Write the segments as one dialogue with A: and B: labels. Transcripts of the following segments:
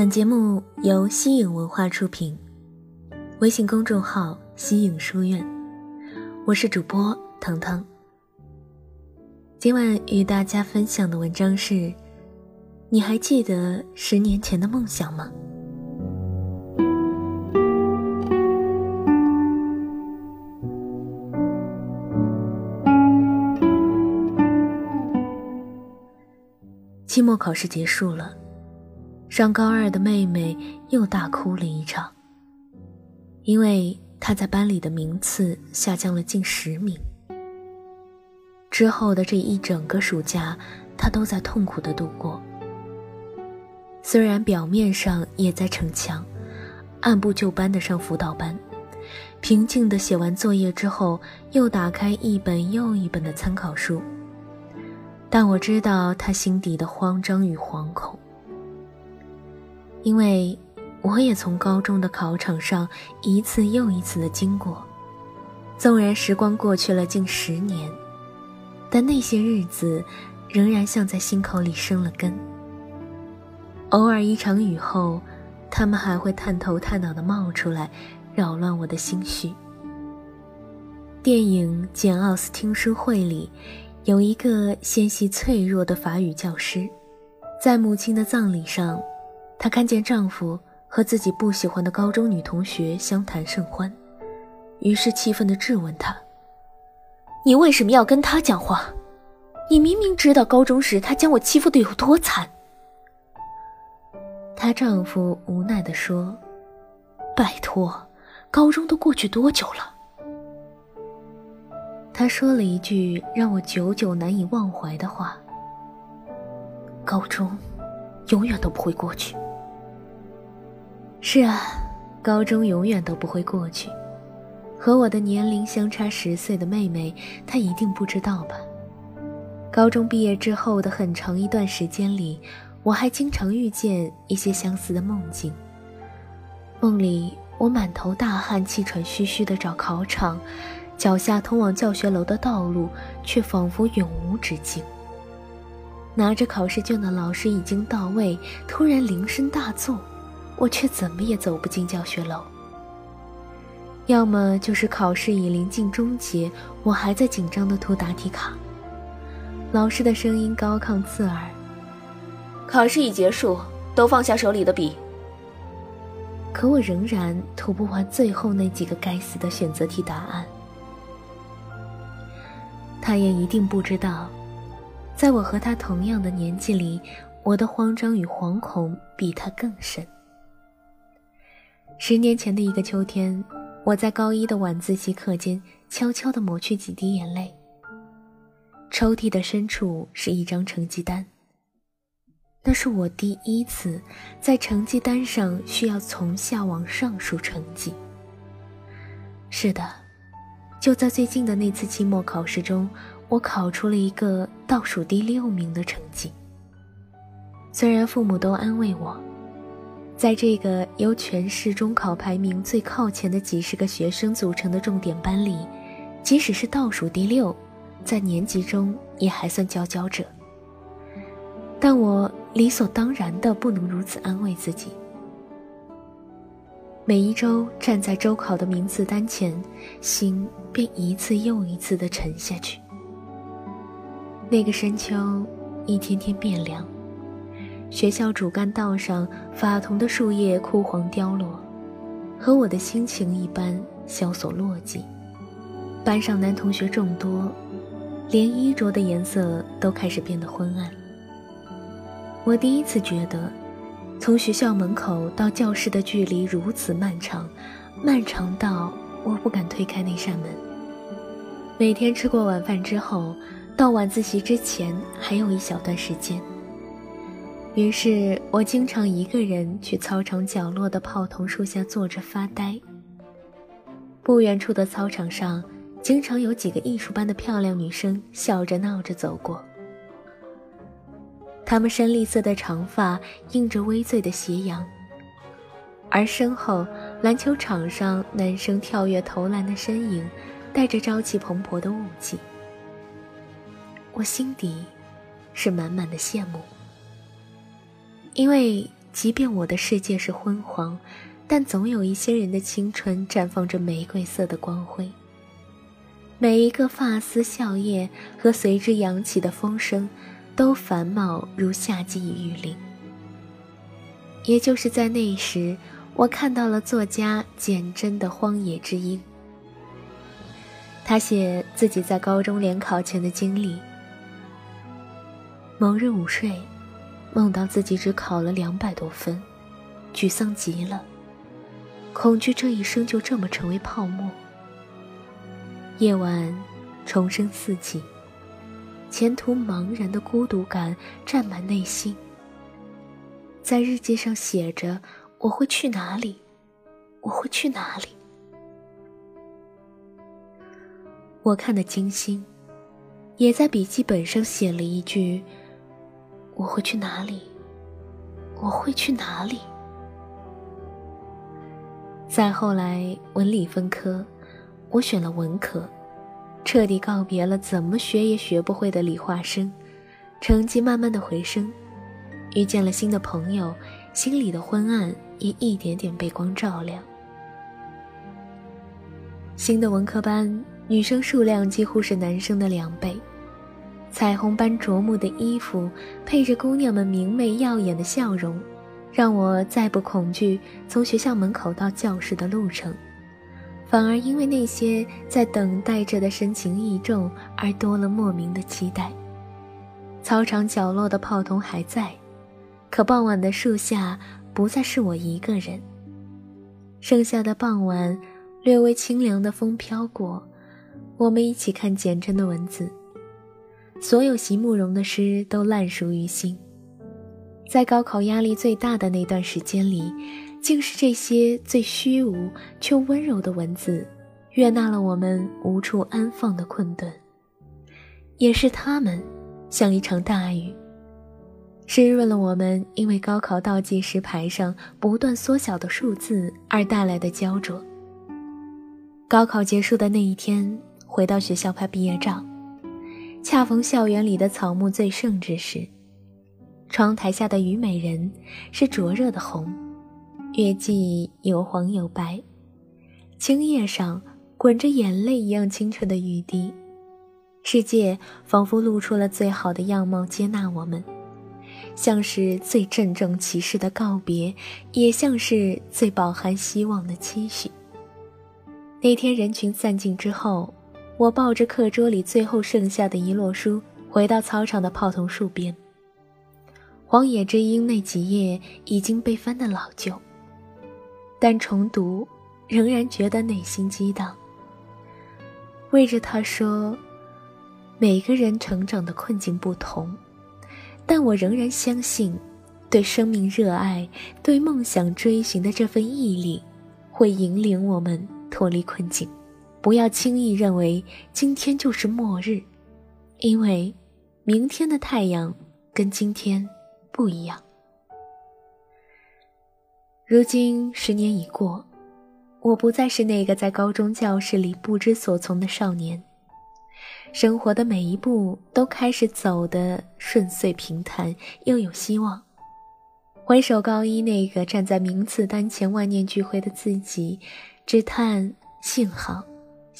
A: 本节目由西影文化出品，微信公众号“西影书院”，我是主播腾腾。今晚与大家分享的文章是：你还记得十年前的梦想吗？期末考试结束了。上高二的妹妹又大哭了一场，因为她在班里的名次下降了近十名。之后的这一整个暑假，她都在痛苦的度过。虽然表面上也在逞强，按部就班的上辅导班，平静的写完作业之后，又打开一本又一本的参考书，但我知道她心底的慌张与惶恐。因为我也从高中的考场上一次又一次的经过，纵然时光过去了近十年，但那些日子仍然像在心口里生了根。偶尔一场雨后，他们还会探头探脑的冒出来，扰乱我的心绪。电影《简·奥斯汀书会》里，有一个纤细脆弱的法语教师，在母亲的葬礼上。她看见丈夫和自己不喜欢的高中女同学相谈甚欢，于是气愤地质问他：“你为什么要跟他讲话？你明明知道高中时他将我欺负得有多惨。”她丈夫无奈地说：“拜托，高中都过去多久了？”他说了一句让我久久难以忘怀的话：“高中，永远都不会过去。”是啊，高中永远都不会过去。和我的年龄相差十岁的妹妹，她一定不知道吧？高中毕业之后的很长一段时间里，我还经常遇见一些相似的梦境。梦里，我满头大汗、气喘吁吁地找考场，脚下通往教学楼的道路却仿佛永无止境。拿着考试卷的老师已经到位，突然铃声大作。我却怎么也走不进教学楼。要么就是考试已临近终结，我还在紧张的涂答题卡。老师的声音高亢刺耳：“考试已结束，都放下手里的笔。”可我仍然涂不完最后那几个该死的选择题答案。他也一定不知道，在我和他同样的年纪里，我的慌张与惶恐比他更深。十年前的一个秋天，我在高一的晚自习课间悄悄地抹去几滴眼泪。抽屉的深处是一张成绩单。那是我第一次在成绩单上需要从下往上数成绩。是的，就在最近的那次期末考试中，我考出了一个倒数第六名的成绩。虽然父母都安慰我。在这个由全市中考排名最靠前的几十个学生组成的重点班里，即使是倒数第六，在年级中也还算佼佼者。但我理所当然的不能如此安慰自己。每一周站在周考的名次单前，心便一次又一次的沉下去。那个深秋，一天天变凉。学校主干道上法桐的树叶枯黄凋落，和我的心情一般萧索落寂。班上男同学众多，连衣着的颜色都开始变得昏暗。我第一次觉得，从学校门口到教室的距离如此漫长，漫长到我不敢推开那扇门。每天吃过晚饭之后，到晚自习之前还有一小段时间。于是我经常一个人去操场角落的泡桐树下坐着发呆。不远处的操场上，经常有几个艺术班的漂亮女生笑着闹着走过。她们深绿色的长发映着微醉的斜阳，而身后篮球场上男生跳跃投篮的身影，带着朝气蓬勃的雾气。我心底是满满的羡慕。因为即便我的世界是昏黄，但总有一些人的青春绽放着玫瑰色的光辉。每一个发丝、笑靥和随之扬起的风声，都繁茂如夏季雨林。也就是在那时，我看到了作家简真的《荒野之鹰》。他写自己在高中联考前的经历。某日午睡，梦到自己只考了两百多分，沮丧极了，恐惧这一生就这么成为泡沫。夜晚，虫声四起，前途茫然的孤独感占满内心。在日记上写着：“我会去哪里？我会去哪里？”我看得精心，也在笔记本上写了一句：“我会去哪里？我会去哪里？”再后来，文理分科。我选了文科，彻底告别了怎么学也学不会的理化生，成绩慢慢的回升，遇见了新的朋友，心里的昏暗也一点点被光照亮。新的文科班女生数量几乎是男生的两倍，彩虹般夺目的衣服配着姑娘们明媚耀眼的笑容，让我再不恐惧从学校门口到教室的路程。反而因为那些在等待着的深情意重而多了莫名的期待。操场角落的炮筒还在，可傍晚的树下不再是我一个人。盛夏的傍晚，略微清凉的风飘过，我们一起看简真的文字。所有席慕容的诗都烂熟于心。在高考压力最大的那段时间里。竟是这些最虚无却温柔的文字，悦纳了我们无处安放的困顿；也是他们，像一场大雨，湿润了我们因为高考倒计时牌上不断缩小的数字而带来的焦灼。高考结束的那一天，回到学校拍毕业照，恰逢校园里的草木最盛之时，窗台下的虞美人是灼热的红。月季有黄有白，青叶上滚着眼泪一样清澈的雨滴，世界仿佛露出了最好的样貌接纳我们，像是最郑重其事的告别，也像是最饱含希望的期许。那天人群散尽之后，我抱着课桌里最后剩下的一摞书，回到操场的泡桐树边。《荒野之鹰》那几页已经被翻得老旧。但重读，仍然觉得内心激荡。为着他说：“每个人成长的困境不同，但我仍然相信，对生命热爱、对梦想追寻的这份毅力，会引领我们脱离困境。不要轻易认为今天就是末日，因为明天的太阳跟今天不一样。”如今十年已过，我不再是那个在高中教室里不知所从的少年。生活的每一步都开始走得顺遂平坦，又有希望。回首高一那个站在名次单前万念俱灰的自己，只叹幸好，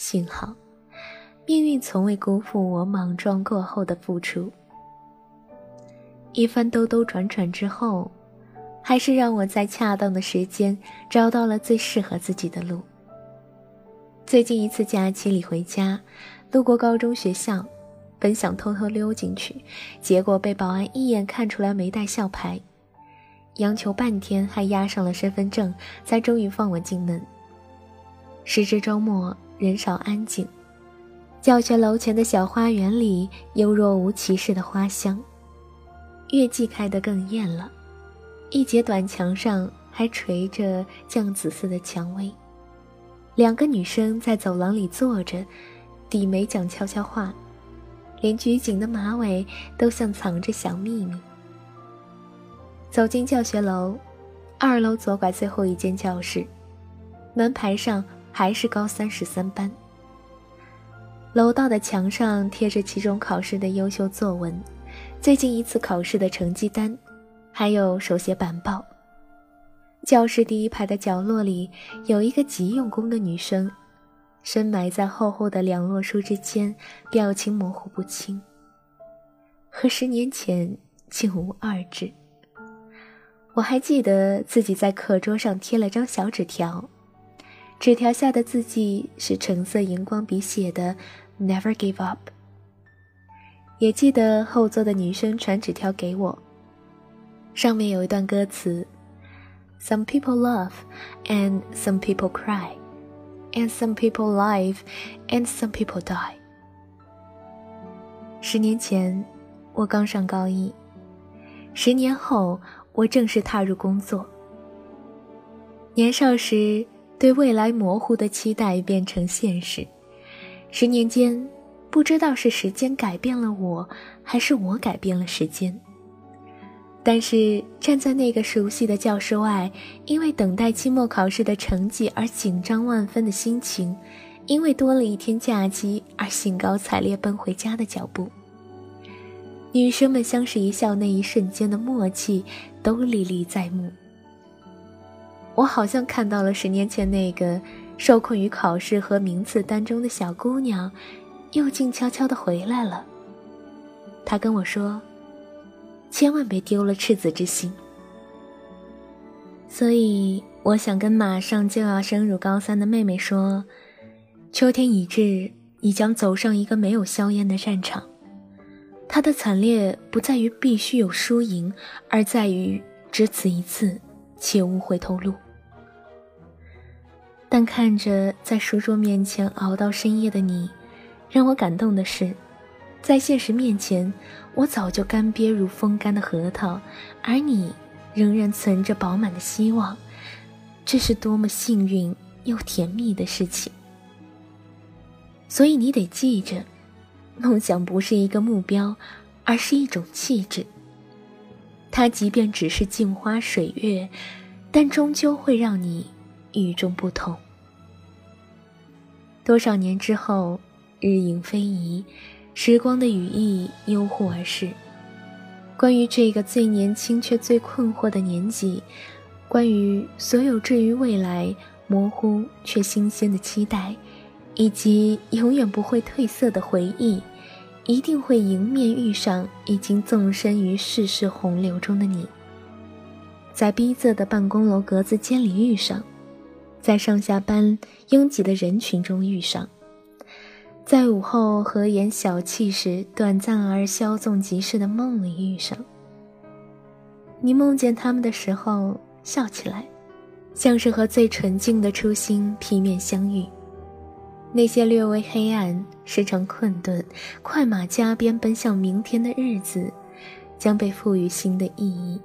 A: 幸好，命运从未辜负我莽撞过后的付出。一番兜兜转转之后。还是让我在恰当的时间找到了最适合自己的路。最近一次假期里回家，路过高中学校，本想偷偷溜进去，结果被保安一眼看出来没带校牌，央求半天还押上了身份证，才终于放我进门。时至周末，人少安静，教学楼前的小花园里有若无其事的花香，月季开得更艳了。一截短墙上还垂着酱紫色的蔷薇，两个女生在走廊里坐着，低眉讲悄悄话，连拘谨的马尾都像藏着小秘密。走进教学楼，二楼左拐最后一间教室，门牌上还是高三十三班。楼道的墙上贴着期中考试的优秀作文，最近一次考试的成绩单。还有手写板报，教室第一排的角落里有一个极用功的女生，深埋在厚厚的两摞书之间，表情模糊不清，和十年前竟无二致。我还记得自己在课桌上贴了张小纸条，纸条下的字迹是橙色荧光笔写的 “Never give up”。也记得后座的女生传纸条给我，上面有一段歌词。Some people love, and some people cry, and some people live, and some people die. 十年前，我刚上高一；十年后，我正式踏入工作。年少时对未来模糊的期待变成现实，十年间，不知道是时间改变了我，还是我改变了时间。但是站在那个熟悉的教室外，因为等待期末考试的成绩而紧张万分的心情，因为多了一天假期而兴高采烈奔回家的脚步，女生们相视一笑那一瞬间的默契都历历在目。我好像看到了十年前那个受困于考试和名次单中的小姑娘，又静悄悄地回来了。她跟我说。千万别丢了赤子之心。所以，我想跟马上就要升入高三的妹妹说：秋天已至，你将走上一个没有硝烟的战场。它的惨烈不在于必须有输赢，而在于只此一次，切勿回头路。但看着在书桌面前熬到深夜的你，让我感动的是。在现实面前，我早就干瘪如风干的核桃，而你仍然存着饱满的希望，这是多么幸运又甜蜜的事情。所以你得记着，梦想不是一个目标，而是一种气质。它即便只是镜花水月，但终究会让你与众不同。多少年之后，日影非遗。时光的羽翼悠忽而逝，关于这个最年轻却最困惑的年纪，关于所有至于未来模糊却新鲜的期待，以及永远不会褪色的回忆，一定会迎面遇上已经纵身于世事洪流中的你，在逼仄的办公楼格子间里遇上，在上下班拥挤的人群中遇上。在午后和颜小憩时，短暂而稍纵即逝的梦里遇上。你梦见他们的时候，笑起来，像是和最纯净的初心劈面相遇。那些略微黑暗、时常困顿、快马加鞭奔向明天的日子，将被赋予新的意义。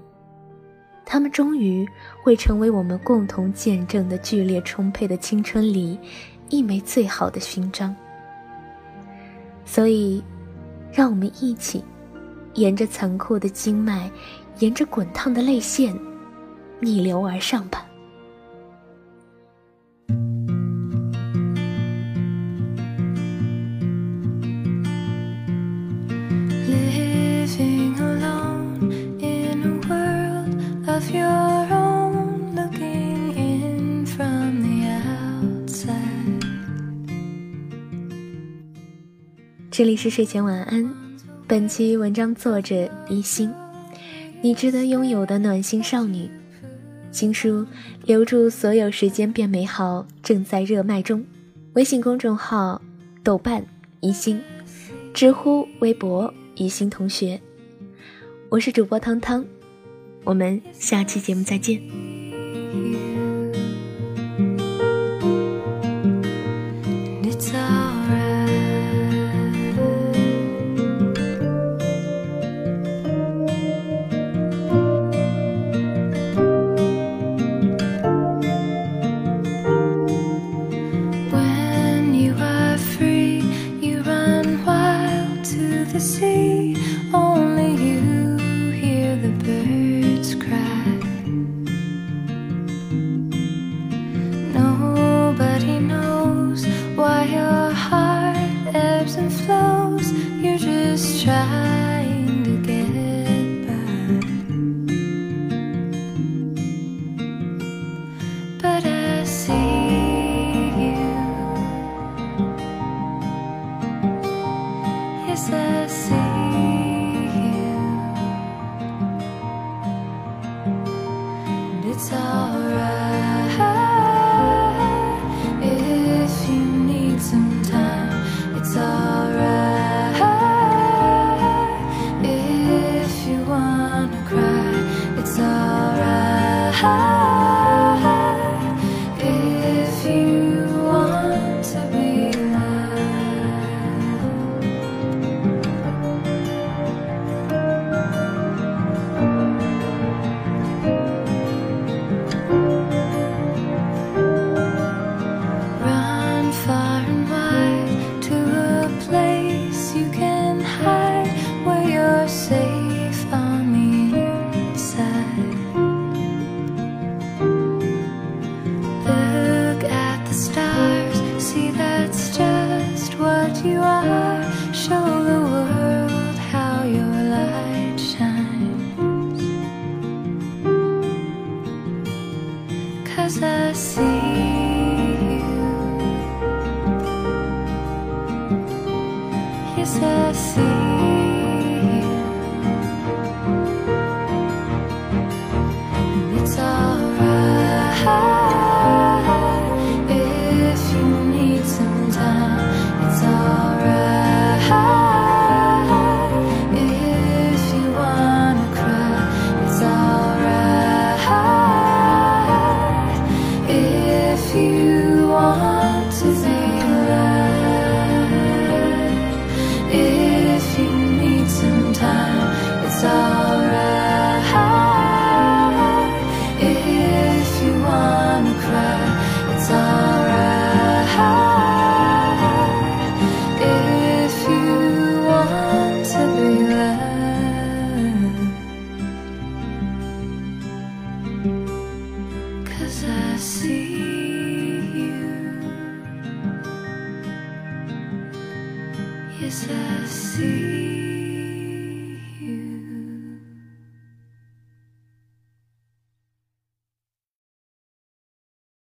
A: 他们终于会成为我们共同见证的剧烈充沛的青春里一枚最好的勋章。所以，让我们一起，沿着残酷的经脉，沿着滚烫的泪腺，逆流而上吧。这里是睡前晚安，本期文章作者一心，你值得拥有的暖心少女，新书留住所有时间变美好正在热卖中，微信公众号豆瓣一心，知乎微博一心同学，我是主播汤汤，我们下期节目再见。